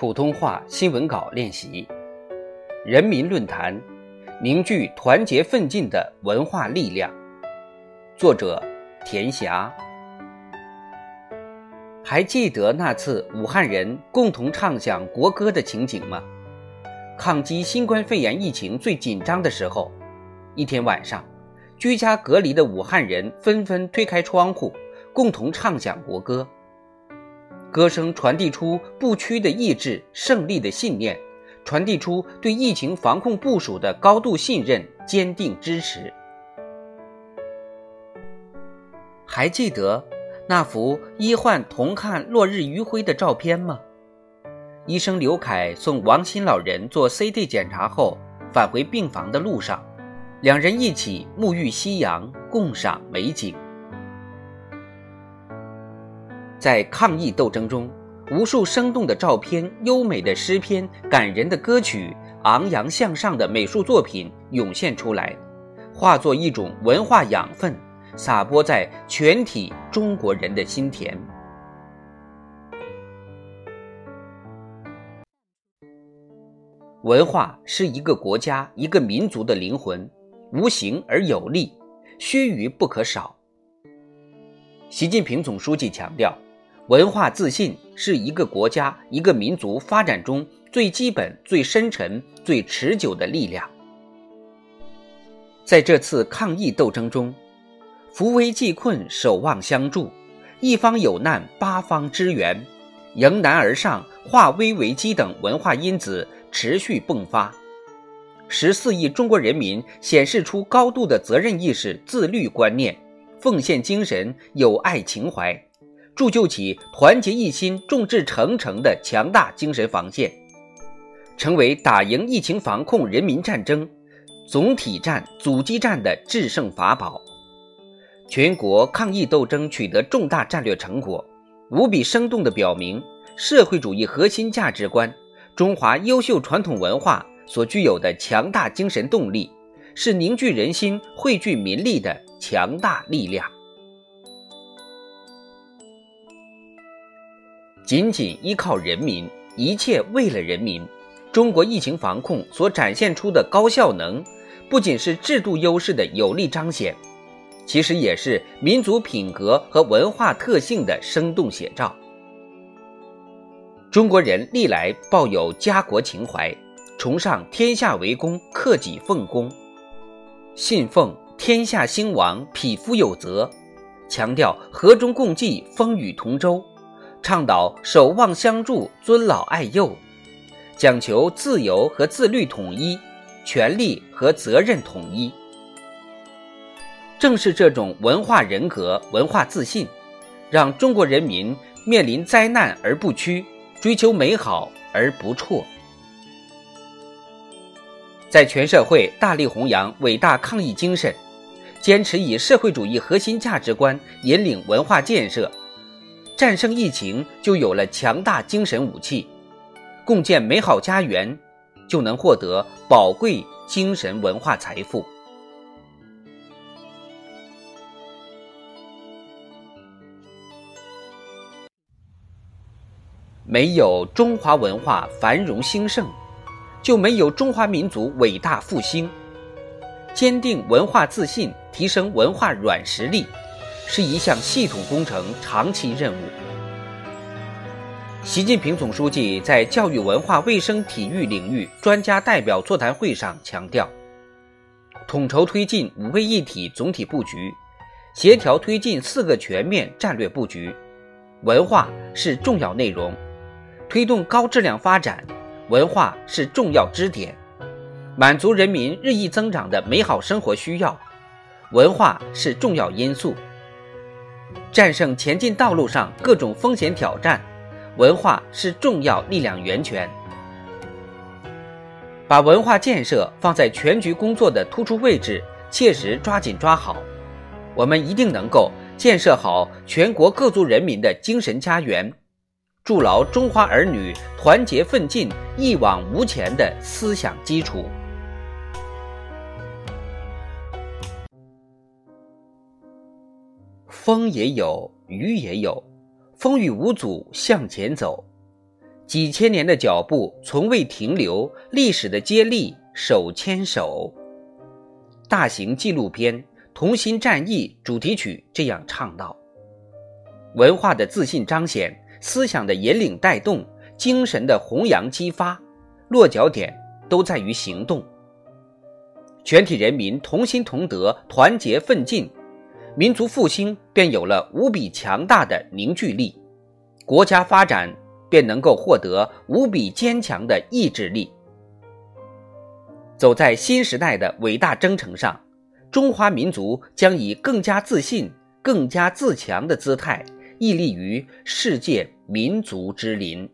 普通话新闻稿练习，人民论坛，凝聚团结奋进的文化力量。作者：田霞。还记得那次武汉人共同唱响国歌的情景吗？抗击新冠肺炎疫情最紧张的时候，一天晚上，居家隔离的武汉人纷纷推开窗户，共同唱响国歌。歌声传递出不屈的意志、胜利的信念，传递出对疫情防控部署的高度信任、坚定支持。还记得那幅医患同看落日余晖的照片吗？医生刘凯送王鑫老人做 CT 检查后，返回病房的路上，两人一起沐浴夕阳，共赏美景。在抗疫斗争中，无数生动的照片、优美的诗篇、感人的歌曲、昂扬向上的美术作品涌现出来，化作一种文化养分，撒播在全体中国人的心田。文化是一个国家、一个民族的灵魂，无形而有力，须臾不可少。习近平总书记强调。文化自信是一个国家、一个民族发展中最基本、最深沉、最持久的力量。在这次抗疫斗争中，扶危济困、守望相助，一方有难八方支援，迎难而上、化危为机等文化因子持续迸发。十四亿中国人民显示出高度的责任意识、自律观念、奉献精神、友爱情怀。铸就起团结一心、众志成城的强大精神防线，成为打赢疫情防控人民战争、总体战、阻击战的制胜法宝。全国抗疫斗争取得重大战略成果，无比生动地表明社会主义核心价值观、中华优秀传统文化所具有的强大精神动力，是凝聚人心、汇聚民力的强大力量。仅仅依靠人民，一切为了人民。中国疫情防控所展现出的高效能，不仅是制度优势的有力彰显，其实也是民族品格和文化特性的生动写照。中国人历来抱有家国情怀，崇尚天下为公、克己奉公，信奉天下兴亡、匹夫有责，强调和衷共济、风雨同舟。倡导守望相助、尊老爱幼，讲求自由和自律统一，权利和责任统一。正是这种文化人格、文化自信，让中国人民面临灾难而不屈，追求美好而不辍。在全社会大力弘扬伟大抗疫精神，坚持以社会主义核心价值观引领文化建设。战胜疫情，就有了强大精神武器；共建美好家园，就能获得宝贵精神文化财富。没有中华文化繁荣兴盛，就没有中华民族伟大复兴。坚定文化自信，提升文化软实力。是一项系统工程、长期任务。习近平总书记在教育、文化、卫生、体育领域专家代表座谈会上强调，统筹推进五位一体总体布局，协调推进四个全面战略布局。文化是重要内容，推动高质量发展，文化是重要支点，满足人民日益增长的美好生活需要，文化是重要因素。战胜前进道路上各种风险挑战，文化是重要力量源泉。把文化建设放在全局工作的突出位置，切实抓紧抓好，我们一定能够建设好全国各族人民的精神家园，筑牢中华儿女团结奋进、一往无前的思想基础。风也有，雨也有，风雨无阻向前走。几千年的脚步从未停留，历史的接力手牵手。大型纪录片《同心战役》主题曲这样唱道：“文化的自信彰显，思想的引领带动，精神的弘扬激发，落脚点都在于行动。全体人民同心同德，团结奋进，民族复兴便有了无比强大的凝聚力，国家发展。”便能够获得无比坚强的意志力。走在新时代的伟大征程上，中华民族将以更加自信、更加自强的姿态，屹立于世界民族之林。